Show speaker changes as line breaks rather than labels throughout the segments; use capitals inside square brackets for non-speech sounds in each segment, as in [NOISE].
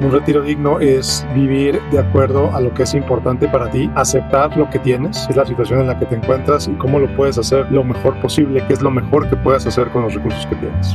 Un retiro digno es vivir de acuerdo a lo que es importante para ti, aceptar lo que tienes, es la situación en la que te encuentras y cómo lo puedes hacer lo mejor posible, qué es lo mejor que puedes hacer con los recursos que tienes.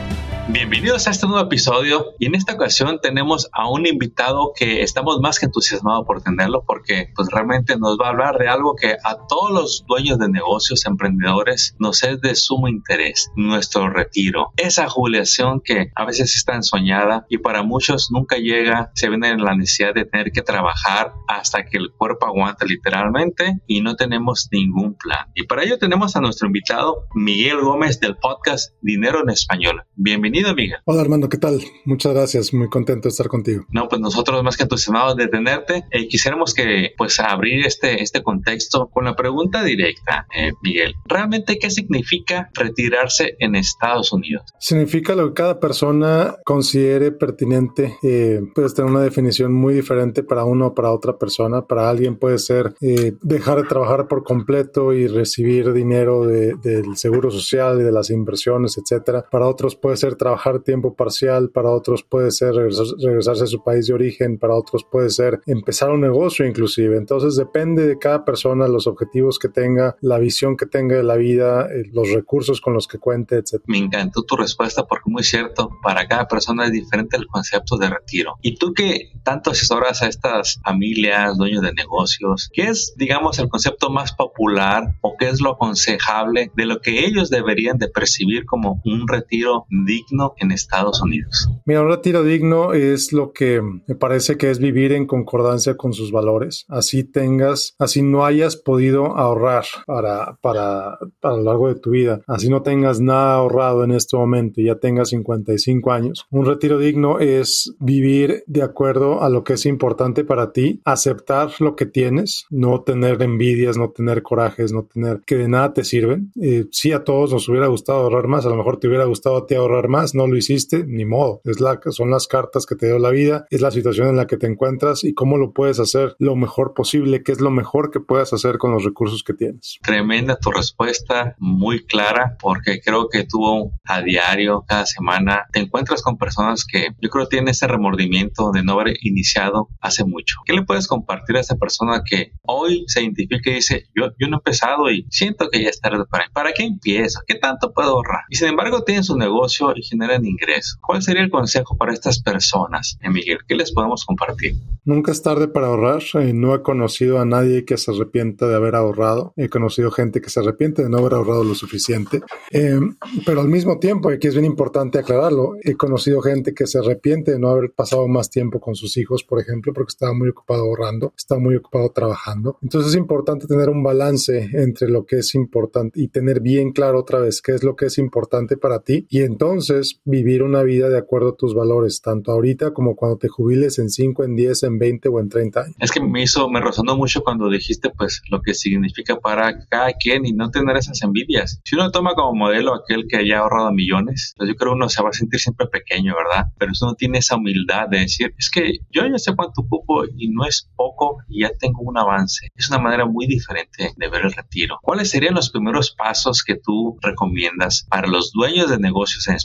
Bienvenidos a este nuevo episodio y en esta ocasión tenemos a un invitado que estamos más que entusiasmados por tenerlo porque pues realmente nos va a hablar de algo que a todos los dueños de negocios, emprendedores, nos es de sumo interés, nuestro retiro. Esa jubilación que a veces está ensoñada y para muchos nunca llega, se viene en la necesidad de tener que trabajar hasta que el cuerpo aguanta literalmente y no tenemos ningún plan. Y para ello tenemos a nuestro invitado Miguel Gómez del podcast Dinero en Español. Bienvenido
Hola Armando, ¿qué tal? Muchas gracias, muy contento de estar contigo.
No, pues nosotros más que entusiasmados de tenerte, eh, quisiéramos que pues abrir este, este contexto con la pregunta directa, eh, Miguel. ¿Realmente qué significa retirarse en Estados Unidos?
Significa lo que cada persona considere pertinente. Eh, puedes tener una definición muy diferente para uno o para otra persona. Para alguien puede ser eh, dejar de trabajar por completo y recibir dinero de, del seguro social y de las inversiones, etcétera. Para otros puede ser trabajar tiempo parcial, para otros puede ser regresarse a su país de origen, para otros puede ser empezar un negocio inclusive. Entonces depende de cada persona, los objetivos que tenga, la visión que tenga de la vida, eh, los recursos con los que cuente, etc.
Me encantó tu respuesta porque muy cierto, para cada persona es diferente el concepto de retiro. Y tú que tanto asesoras a estas familias, dueños de negocios, ¿qué es, digamos, el concepto más popular o qué es lo aconsejable de lo que ellos deberían de percibir como un retiro digno en Estados Unidos?
Mira, un retiro digno es lo que me parece que es vivir en concordancia con sus valores. Así tengas, así no hayas podido ahorrar para, para, para lo largo de tu vida, así no tengas nada ahorrado en este momento y ya tengas 55 años. Un retiro digno es vivir de acuerdo a lo que es importante para ti, aceptar lo que tienes, no tener envidias, no tener corajes, no tener que de nada te sirven. Eh, sí, a todos nos hubiera gustado ahorrar más, a lo mejor te hubiera gustado a ti ahorrar más no lo hiciste, ni modo. Es la, son las cartas que te dio la vida, es la situación en la que te encuentras y cómo lo puedes hacer lo mejor posible, qué es lo mejor que puedas hacer con los recursos que tienes.
Tremenda tu respuesta, muy clara, porque creo que tú a diario, cada semana, te encuentras con personas que yo creo tienen ese remordimiento de no haber iniciado hace mucho. ¿Qué le puedes compartir a esa persona que hoy se identifica y dice, yo, yo no he empezado y siento que ya es tarde para ¿Para qué empiezo? ¿Qué tanto puedo ahorrar? Y sin embargo tienen su negocio y generan ingreso. ¿Cuál sería el consejo para estas personas, Miguel? ¿Qué les podemos compartir?
Nunca es tarde para ahorrar. Eh, no he conocido a nadie que se arrepienta de haber ahorrado. He conocido gente que se arrepiente de no haber ahorrado lo suficiente. Eh, pero al mismo tiempo, aquí es bien importante aclararlo, he conocido gente que se arrepiente de no haber pasado más tiempo con sus hijos, por ejemplo, porque estaba muy ocupado ahorrando, estaba muy ocupado trabajando. Entonces es importante tener un balance entre lo que es importante y tener bien claro otra vez qué es lo que es importante para ti y entonces vivir una vida de acuerdo a tus valores, tanto ahorita como cuando te jubiles en 5, en 10, en 20 o en 30 años.
Es que me hizo, me resonó mucho cuando dijiste pues lo que significa para cada quien y no tener esas envidias. Si uno toma como modelo aquel que haya ahorrado millones, pues yo creo uno se va a sentir siempre pequeño, ¿verdad? Pero uno tiene esa humildad de decir, es que yo ya sé cuánto ocupo y no es poco y ya tengo un avance. Es una manera muy diferente de ver el retiro. ¿Cuáles serían los primeros pasos que tú recomiendas para los dueños de negocios en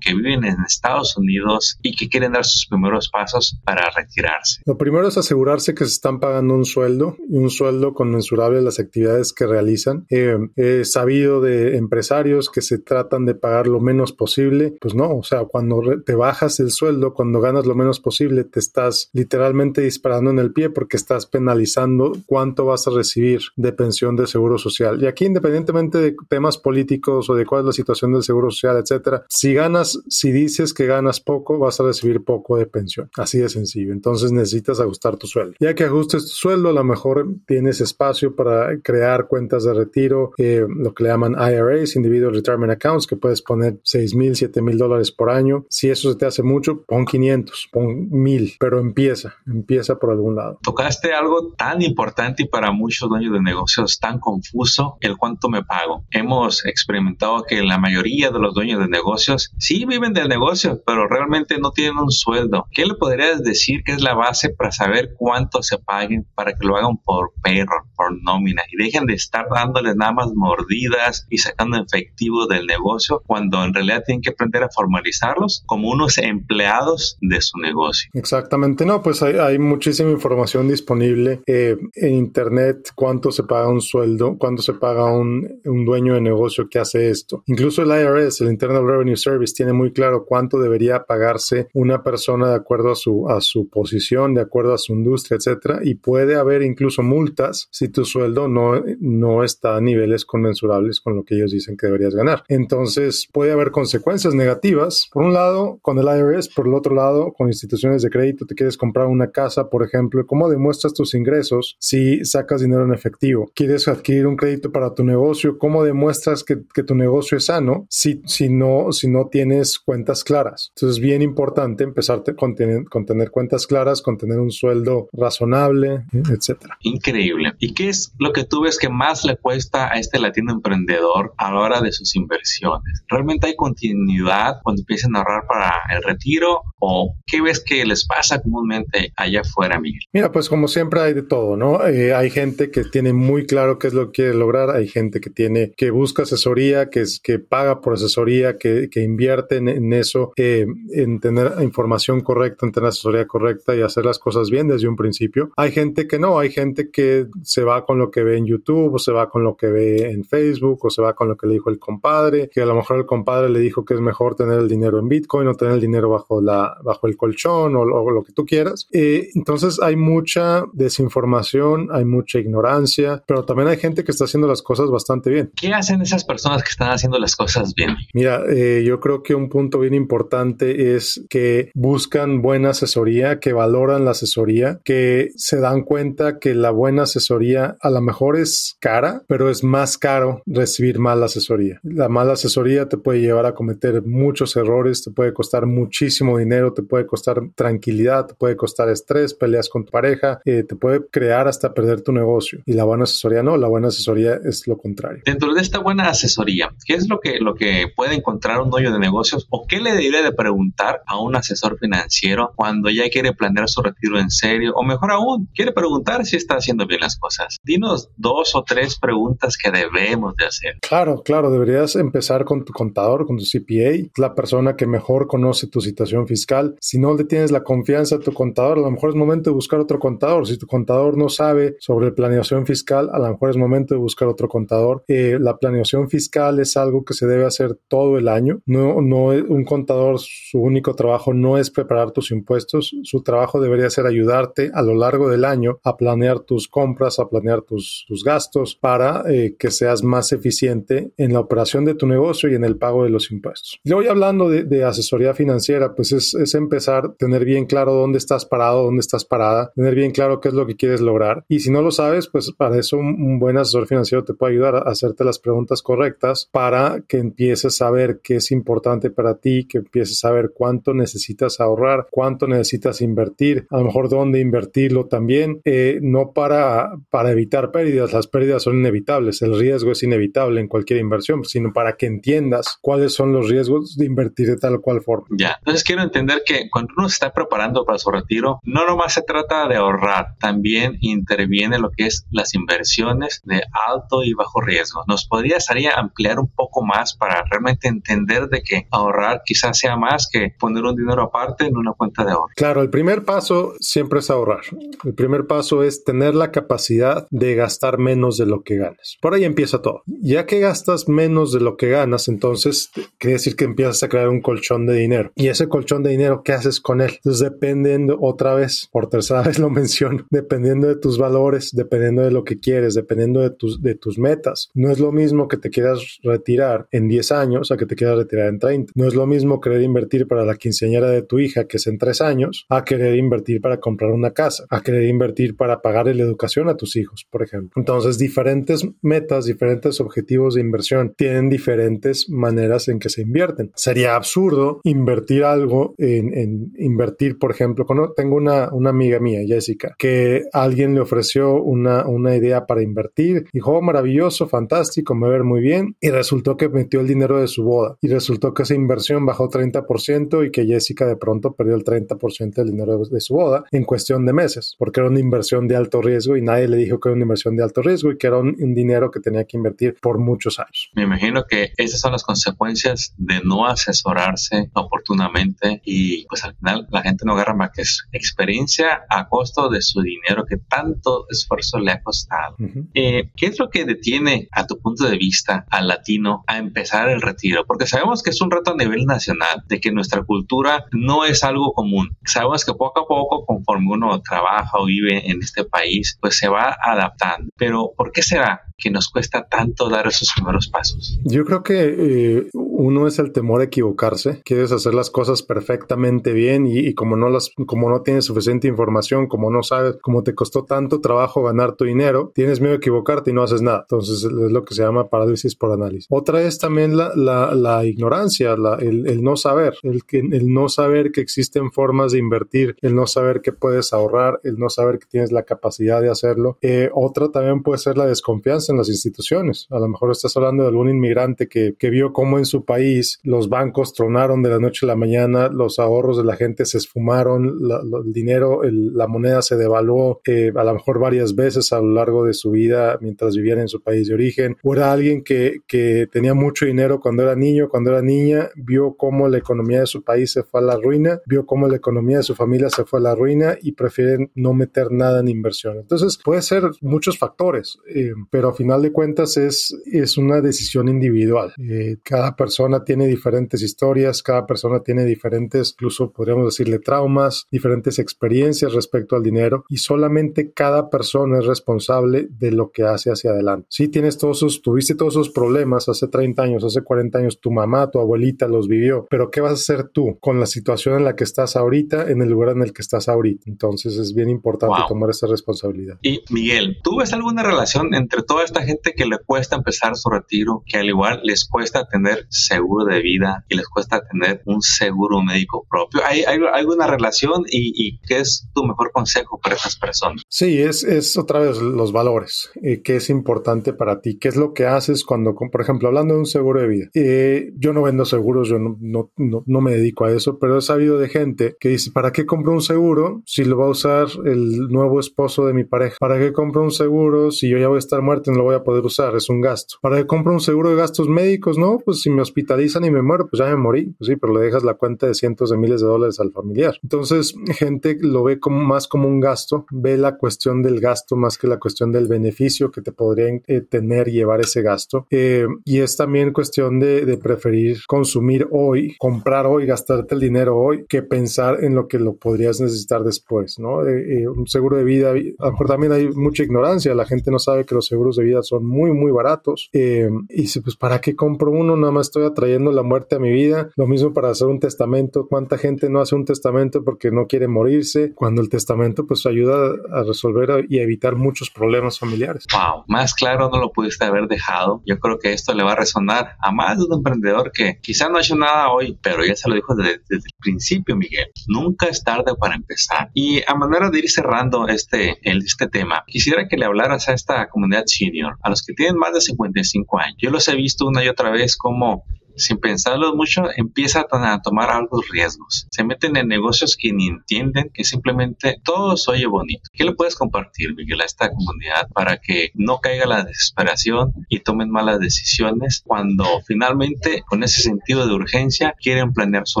que viven en Estados Unidos y que quieren dar sus primeros pasos para retirarse?
Lo primero es asegurarse que se están pagando un sueldo y un sueldo conmensurable a las actividades que realizan. Eh, he sabido de empresarios que se tratan de pagar lo menos posible. Pues no, o sea, cuando te bajas el sueldo, cuando ganas lo menos posible, te estás literalmente disparando en el pie porque estás penalizando cuánto vas a recibir de pensión de seguro social. Y aquí, independientemente de temas políticos o de cuál es la situación del seguro social, etcétera, Si ganas, si dices que ganas poco, vas a recibir poco de pensión. Así de sencillo. Entonces necesitas ajustar tu sueldo. Ya que ajustes tu sueldo, a lo mejor tienes espacio para crear cuentas de retiro, eh, lo que le llaman IRAs, Individual Retirement Accounts, que puedes poner 6 mil, 7 mil dólares por año. Si eso se te hace mucho, pon 500, pon 1000, pero empieza, empieza por algún lado.
Tocaste algo tan importante y para muchos dueños de negocios tan confuso, el cuánto me pago. Hemos experimentado que la mayoría de los dueños de negocios sí viven del negocio, pero realmente no tienen un sueldo. ¿Qué le podrías decir que es la base para saber cuánto se paguen para que lo hagan por perro, por nómina y dejen de estar dándoles nada más mordidas y sacando efectivo del negocio cuando en realidad tienen que aprender a formalizarlos como unos empleados de su negocio?
Exactamente, no, pues hay, muchísima información disponible eh, en internet, cuánto se paga un sueldo, cuánto se paga un, un dueño de negocio que hace esto. Incluso el IRS, el Internal Revenue Service, tiene muy claro cuánto debería pagarse una persona de acuerdo a su, a su posición, de acuerdo a su industria, etcétera, y puede haber incluso multas si tu sueldo no, no está a niveles conmensurables con lo que ellos dicen que deberías ganar. Entonces, puede haber consecuencias negativas. Por un lado, con el IRS, por el otro lado, con instituciones de crédito, te quieres comprar una casa, por ejemplo, ¿cómo demuestras tus ingresos si sacas dinero en efectivo? ¿Quieres adquirir un crédito para tu negocio? ¿Cómo demuestras que, que tu negocio es sano si, si, no, si no tienes cuentas claras? Entonces, es bien importante empezar con tener, con tener cuentas claras, con tener un sueldo razonable, etcétera.
Increíble. ¿Y qué es lo que tú ves que más le cuesta a este latino emprendedor a la hora de sus inversiones? ¿Realmente hay continuidad cuando empiezan a ahorrar para el retiro o qué ves que les pasa comúnmente allá afuera, Miguel?
Mira, pues como siempre hay de todo, ¿no? Eh, hay gente que tiene muy claro qué es lo que quiere lograr, hay gente que tiene, que busca asesoría, que, es, que paga por asesoría, que, que invierte en, eso, eh, en tener información correcta, en tener asesoría correcta y hacer las cosas bien desde un principio. Hay gente que no, hay gente que se va con lo que ve en YouTube o se va con lo que ve en Facebook o se va con lo que le dijo el compadre, que a lo mejor el compadre le dijo que es mejor tener el dinero en Bitcoin o tener el dinero bajo, la, bajo el colchón o, lo que tú quieras. Eh, entonces hay mucha desinformación, hay mucha ignorancia, pero también hay gente que está haciendo las cosas bastante bien.
¿Qué hacen esas personas que están haciendo las cosas bien?
Mira, eh, yo creo que un punto bien importante es que buscan buena asesoría, que valoran la asesoría, que se dan cuenta que la buena asesoría a lo mejor es cara, pero es más caro recibir mala asesoría. La mala asesoría te puede llevar a cometer muchos errores, te puede costar muchísimo dinero, te puede costar tranquilidad, te puede costar estrés, peleas con tu pareja, eh, te puede crear hasta perder tu negocio. Y la buena asesoría no, la buena asesoría es lo contrario.
Dentro de esta buena asesoría, ¿qué es lo que, lo que puede encontrar un dueño de negocios o qué le debería de preguntar a un asesor financiero cuando ya quiere planear su retiro en serio o mejor aún, quiere preguntar si está haciendo bien las cosas? Dinos dos o tres preguntas que debemos de hacer.
Claro, claro, deberías empezar con tu contador, con tu CPA, la persona que mejor conoce tu situación fiscal. Si no le tienes la confianza a tu contador, a lo mejor es momento de buscar otro contador. Si tu contador no sabe sobre planeación fiscal, a lo mejor es momento de buscar otro contador. Eh, la planeación fiscal es algo que se debe hacer todo el año. No, no, un contador, su único trabajo no es preparar tus impuestos. Su trabajo debería ser ayudarte a lo largo del año a planear tus compras, a planear tus, tus gastos para eh, que seas más eficiente en la operación de tu negocio y en el pago de los impuestos. Y hoy hablando de, asesoría financiera, pues es, es, empezar, tener bien claro dónde estás parado, dónde estás parada, tener bien claro qué es lo que quieres lograr. Y si no lo sabes, pues para eso un, buen asesor financiero te puede ayudar a hacerte las preguntas correctas para que empieces a ver qué es importante para ti, que empieces a ver cuánto necesitas ahorrar, cuánto necesitas invertir, a lo mejor dónde invertirlo también, eh, no para, para evitar pérdidas, las pérdidas son inevitables, el riesgo es inevitable en cualquier inversión, sino para que entiendas cuáles son los riesgos de invertir de tal cual forma.
Ya, entonces quiero entender que cuando uno se está preparando para su retiro, no nomás se trata de ahorrar, también interviene lo que es las inversiones de alto y bajo riesgo. ¿Nos podrías ampliar un poco más para realmente entender de que ahorrar quizás sea más que poner un dinero aparte en una cuenta de ahorro?
Claro, el primer paso siempre es ahorrar. El primer paso es tener la capacidad de gastar menos de lo que ganas. Por ahí empieza todo. Ya que gastas menos de lo que ganas, entonces quiere decir que empiezas a crear un colchón de dinero. Y ese colchón de dinero, ¿qué haces con él? Entonces, dependiendo, otra vez, por tercera [LAUGHS] vez lo menciono, dependiendo de tus valores, dependiendo de lo que quieres, dependiendo de tus, de tus metas. No es lo mismo que te quieras retirar en 10 años a que te quieras retirar en 30. No es lo mismo querer invertir para la quinceañera de tu hija, que es en tres años, a querer invertir para comprar una casa, a querer invertir para pagar la educación a tus hijos, por ejemplo. Entonces, diferentes metas, diferentes objetivos de inversión tienen diferentes maneras en que se invierten. Sería absurdo invertir algo en, invertir, por ejemplo, cuando tengo una, una amiga mía, Jessica, que alguien le ofreció una, una idea para invertir, dijo, oh, maravilloso, fantástico, me va ver muy bien, y resultó que metió el dinero de su boda, resultó que esa inversión bajó 30% y que Jessica de pronto perdió el 30% del dinero de su boda en cuestión de meses, porque era una inversión de alto riesgo y nadie le dijo que era una inversión de alto riesgo y que era un, dinero que tenía que invertir por muchos años.
Me imagino que esas son las consecuencias de no asesorarse oportunamente y pues al final la gente no agarra más que es experiencia a costo de su dinero que tanto esfuerzo le ha costado. Eh, ¿Qué es lo que detiene a tu punto de vista al latino a empezar el retiro? Porque sabemos que es un reto a nivel nacional, de que nuestra cultura no es algo común. Sabemos que poco a poco, conforme uno trabaja o vive en este país, pues se va adaptando. Pero ¿por qué será que nos cuesta tanto dar esos primeros pasos?
Yo creo que eh, uno es el temor a equivocarse. Quieres hacer las cosas perfectamente bien y, como no las, como no tienes suficiente información, como no sabes, como te costó tanto trabajo ganar tu dinero, tienes miedo a equivocarte y no haces nada. Entonces es lo que se llama parálisis por análisis. Otra es también la, la, ignorancia, el, no saber, el, el no saber que existen formas de invertir, el no saber que puedes ahorrar, el no saber que tienes la capacidad de hacerlo. Eh, otra también puede ser la desconfianza en las instituciones. A lo mejor estás hablando de algún inmigrante que, que vio cómo en su país los bancos tronaron de la noche a la mañana, los ahorros de la gente se esfumaron, el dinero, la moneda se devaluó eh, a lo mejor varias veces a lo largo de su vida mientras vivían en su país de origen, o era alguien que, que tenía mucho dinero cuando era niño, cuando era niña, vio cómo la economía de su país se fue a la ruina, vio cómo la economía de su familia se fue a la ruina y prefieren no meter nada en inversión. Entonces puede ser muchos factores, eh, pero a final de cuentas es, es una decisión individual. Eh, cada persona tiene diferentes historias, cada persona tiene diferentes, incluso podríamos decirle traumas, diferentes experiencias respecto al dinero y solamente cada persona es responsable de lo que hace hacia adelante. Si tienes todos esos, tuviste todos esos problemas hace 30 años, hace 40 años, tu mamá, tu abuelita los vivió, pero ¿qué vas a hacer tú con la situación en la que estás ahorita, en el lugar en el que estás ahorita? Entonces es bien importante tomar esa responsabilidad.
Y Miguel, ¿tú ves alguna relación entre toda esta gente que le cuesta empezar su retiro, que al igual les cuesta tener seguro de vida y les cuesta tener un seguro médico propio. ¿Hay, hay alguna relación y, qué es tu mejor consejo para estas personas?
Sí, es, es otra vez los valores. Eh, ¿Qué es importante para ti? ¿Qué es lo que haces cuando, por ejemplo, hablando de un seguro de vida? Eh, yo no vendo seguros, yo no, no, no, me dedico a eso, pero he sabido de gente que dice, ¿para qué compro un seguro si lo va a usar el nuevo esposo de mi pareja? ¿Para qué compro un seguro si yo ya voy a estar muerto y no lo voy a poder usar? Es un gasto. ¿Para qué compro un seguro de gastos médicos? No, pues si me hospital hospitalizan y me muero, pues ya me morí. Pues sí, pero le dejas la cuenta de cientos de miles de dólares al familiar. Entonces, gente lo ve como más como un gasto, ve la cuestión del gasto más que la cuestión del beneficio que te podrían eh, tener llevar ese gasto. Eh, y es también cuestión de, de, preferir consumir hoy, comprar hoy, gastarte el dinero hoy, que pensar en lo que lo podrías necesitar después, ¿no? Eh, un seguro de vida, a lo mejor también hay mucha ignorancia, la gente no sabe que los seguros de vida son muy, muy baratos. y dice, pues, ¿para qué compro uno? Nada más estoy trayendo la muerte a mi vida. Lo mismo para hacer un testamento. ¿Cuánta gente no hace un testamento porque no quiere morirse? Cuando el testamento pues ayuda a resolver y evitar muchos problemas familiares.
Wow, más claro no lo pudiste haber dejado. Yo creo que esto le va a resonar a más de un emprendedor que quizá no ha hecho nada hoy, pero ya se lo dijo desde, el principio, Miguel. Nunca es tarde para empezar. Y a manera de ir cerrando este, este tema, quisiera que le hablaras a esta comunidad senior, a los que tienen más de 55 años. Yo los he visto una y otra vez como sin pensarlo mucho, empiezan a tomar altos riesgos. Se meten en negocios que ni entienden, que simplemente todo se oye bonito. ¿Qué le puedes compartir, Miguel, a esta comunidad para que no caiga la desesperación y tomen malas decisiones cuando finalmente, con ese sentido de urgencia, quieren planear su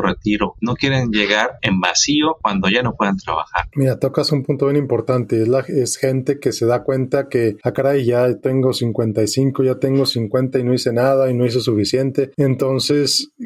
retiro? No quieren llegar en vacío cuando ya no puedan trabajar.
Mira, tocas un punto bien importante. Es, la, es gente que se da cuenta que, ah, caray, ya tengo 55, ya tengo 50 y no hice nada y no hice suficiente. Entonces,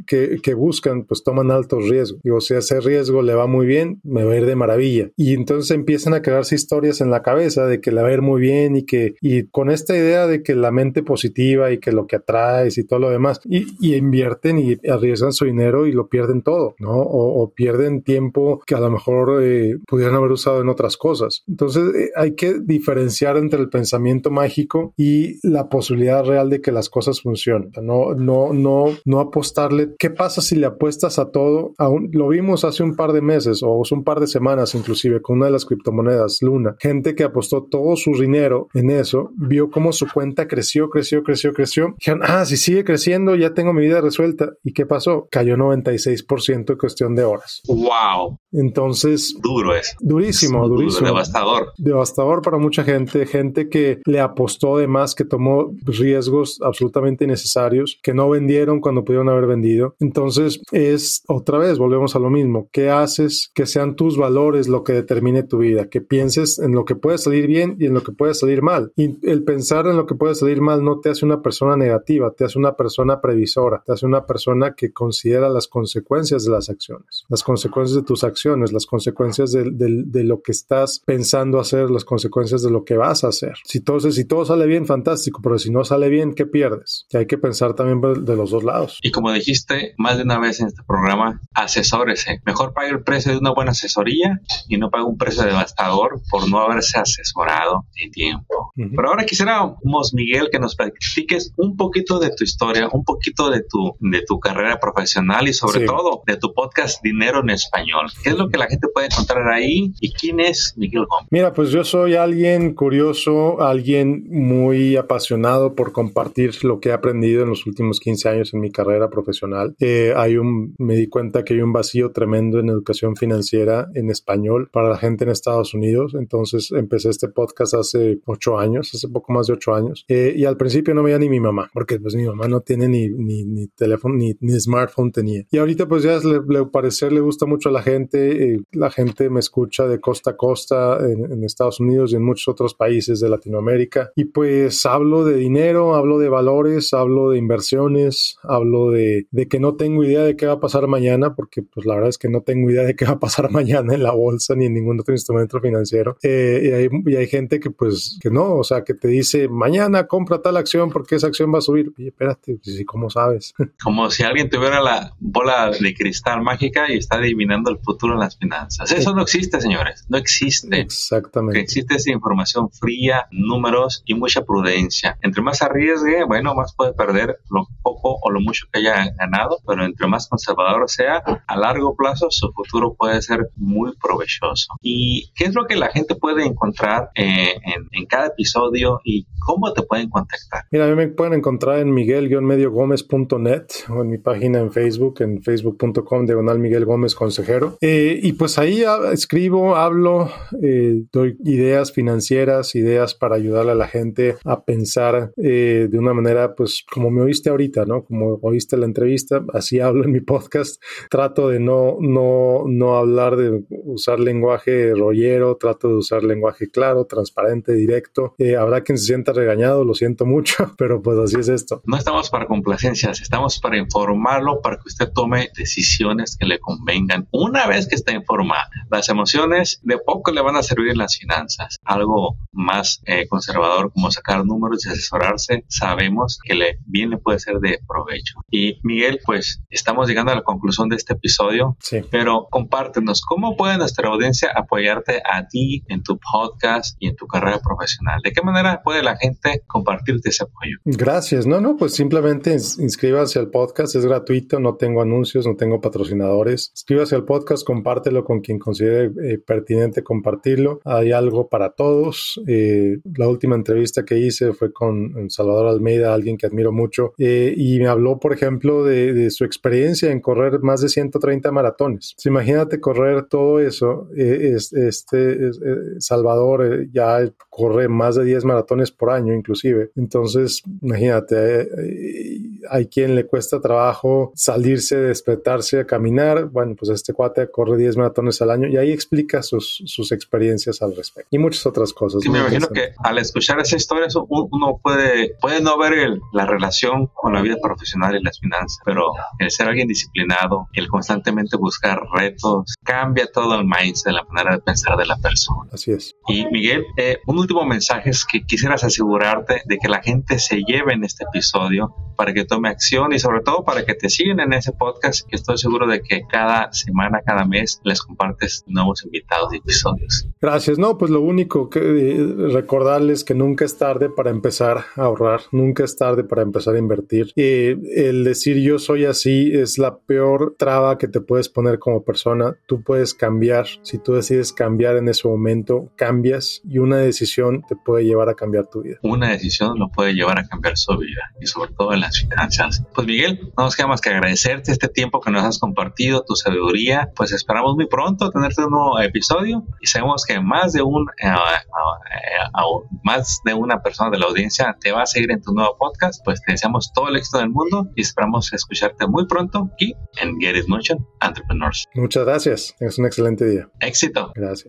que, que, buscan, pues toman altos riesgos. Digo, si ese riesgo le va muy bien, me va a ir de maravilla. Y entonces empiezan a crearse historias en la cabeza de que le va a ir muy bien y que, y con esta idea de que la mente positiva y que lo que atraes y todo lo demás, y, y invierten y arriesgan su dinero y lo pierden todo, ¿no? O, o pierden tiempo que a lo mejor eh, pudieran haber usado en otras cosas. Entonces eh, hay que diferenciar entre el pensamiento mágico y la posibilidad real de que las cosas funcionen. No, no, no, no apostarle. ¿Qué pasa si le apuestas a todo? Aún, lo vimos hace un par de meses o hace un par de semanas inclusive con una de las criptomonedas, Luna. Gente que apostó todo su dinero en eso, vio cómo su cuenta creció, creció, creció, creció. Dijeron, ah, si sigue creciendo, ya tengo mi vida resuelta. ¿Y qué pasó? Cayó 96% en cuestión de horas.
¡Wow!
Entonces...
Duro es.
Durísimo, durísimo.
devastador.
Devastador para mucha gente, gente que le apostó de más, que tomó riesgos absolutamente innecesarios, que no vendieron cuando pudieron haber vendido. Entonces es otra vez, volvemos a lo mismo. ¿Qué haces? Que sean tus valores lo que determine tu vida, que pienses en lo que puede salir bien y en lo que puede salir mal. Y el pensar en lo que puede salir mal no te hace una persona negativa, te hace una persona previsora, te hace una persona que considera las consecuencias de las acciones, las consecuencias de tus acciones, las consecuencias de, de, lo que estás pensando hacer, las consecuencias de lo que vas a hacer. Si todo, si todo sale bien, fantástico, pero si no sale bien, ¿qué pierdes? Y hay que pensar también de los dos lados.
Y como dijiste más de una vez en este programa, asesórese. Mejor pague el precio de una buena asesoría y no pague un precio devastador por no haberse asesorado en tiempo. Pero ahora quisiéramos, Miguel, que nos platiques un poquito de tu historia, un poquito de tu, de tu carrera profesional y sobre todo de tu podcast Dinero en Español. ¿Qué es lo que la gente puede encontrar ahí y quién es Miguel Gómez?
Mira, pues yo soy alguien curioso, alguien muy apasionado por compartir lo que he aprendido en los últimos 15 años en mi carrera profesional. Eh, hay un, me di cuenta que hay un vacío tremendo en educación financiera en español para la gente en Estados Unidos. Entonces empecé este podcast hace ocho años, hace poco más de ocho años. Eh, y al principio no veía ni mi mamá, porque pues mi mamá no tiene ni, ni, ni teléfono, ni, ni, smartphone tenía. Y ahorita pues ya le, le parecer le gusta mucho a la gente. Eh, la gente me escucha de costa a costa en, en Estados Unidos y en muchos otros países de Latinoamérica. Y pues hablo de dinero, hablo de valores, hablo de inversiones, hablo de, de que no tengo idea de qué va a pasar mañana, porque pues la verdad es que no tengo idea de qué va a pasar [LAUGHS] mañana en la bolsa ni en ningún otro instrumento financiero. Eh, y, hay, y, hay, gente que pues que no, o sea, que te dice, mañana compra tal acción porque esa acción va a subir. Oye, espérate, pues, ¿cómo sabes? [LAUGHS]
Como si alguien tuviera la bola de cristal mágica y está adivinando el futuro en las finanzas. Eso no existe, señores, no existe.
Exactamente.
existe esa información fría, números y mucha prudencia. Entre más arriesgue, bueno, más puede perder lo poco o lo mucho que haya ganado, pero entre más conservador sea, a largo plazo su futuro puede ser muy provechoso. ¿Y qué es lo que la gente puede encontrar eh, en, en, cada episodio y cómo te pueden contactar?
Mira, a mí me pueden encontrar en miguel-mediogomez.net o en mi página en Facebook, en facebook.com diagonal Miguel Gómez Consejero. Eh, y pues ahí escribo, hablo, eh, doy ideas financieras, ideas para ayudarle a la gente a pensar eh, de una manera, pues como me oíste ahorita, ¿no? Como oíste la entrevista, así [LAUGHS] hablo en mi podcast. Trato de no, no, no hablar de usar lenguaje rollero, trato de usar lenguaje claro, transparente, directo. Eh, habrá quien se sienta regañado, lo siento [LAUGHS] mucho, pero pues así es esto.
No estamos para complacencias, estamos para informarlo, para que usted tome decisiones que le convengan. Una vez que está informado, las emociones de poco le van a servir en las finanzas. Algo más eh, conservador como sacar números y asesorarse, sabemos que le bien le puede ser de provecho. Y Miguel, pues estamos llegando a la conclusión de este episodio,
sí.
pero compártenos cómo puede nuestra audiencia apoyarte a ti en tu podcast y en tu carrera profesional. ¿De qué manera puede la gente compartirte ese apoyo?
Gracias. No, no, pues simplemente inscríbase al podcast, es gratuito, no tengo anuncios, no tengo patrocinadores. Inscríbase al podcast, compártelo con quien considere eh, pertinente compartirlo. Hay algo para todos. Eh, la última entrevista que hice fue con Salvador Almeida, alguien que admiro mucho, eh, y me habló, por ejemplo, de, de, su experiencia en correr más de 130 maratones. Pues imagínate correr todo eso. Eh, este Salvador ya corre más de 10 maratones por año, inclusive. Entonces, imagínate hay quien le cuesta trabajo salirse, despertarse, a caminar. Bueno, pues este cuate corre 10 maratones al año y ahí explica sus, sus experiencias al respecto y muchas otras cosas.
Sí, me imagino que al escuchar esa historia uno puede, puede no ver la relación con la vida profesional y las finanzas, pero el ser alguien disciplinado, el constantemente buscar retos, cambia todo el mindset, la manera de pensar de la persona.
Así es.
Y Miguel, eh, un último mensaje es que quisieras asegurarte de que la gente se lleve en este episodio para que tome acción y sobre todo para que te sigan en ese podcast que estoy seguro de que cada semana, cada mes les compartes nuevos invitados y episodios.
Gracias. No, pues lo único que eh, recordarles que nunca es tarde para empezar a ahorrar, nunca es tarde para empezar a invertir. y el decir yo soy así es la peor traba que te puedes poner como persona. Tú puedes cambiar. Si tú decides cambiar en ese momento, cambias y una decisión te puede llevar a cambiar tu vida.
Una decisión lo puede llevar a cambiar su vida y sobre todo en [LAUGHS] finanzas. Pues Miguel, no nos queda más que agradecerte este tiempo que nos has compartido, tu sabiduría. Pues esperamos muy pronto tenerte un nuevo episodio y sabemos que más de un eh, más de una persona de la audiencia te va a seguir en tu nuevo podcast. Pues te deseamos todo el éxito del mundo y esperamos escucharte muy pronto aquí en Get It Motion Entrepreneurs.
Muchas gracias. Es un excelente día.
Éxito.
Gracias.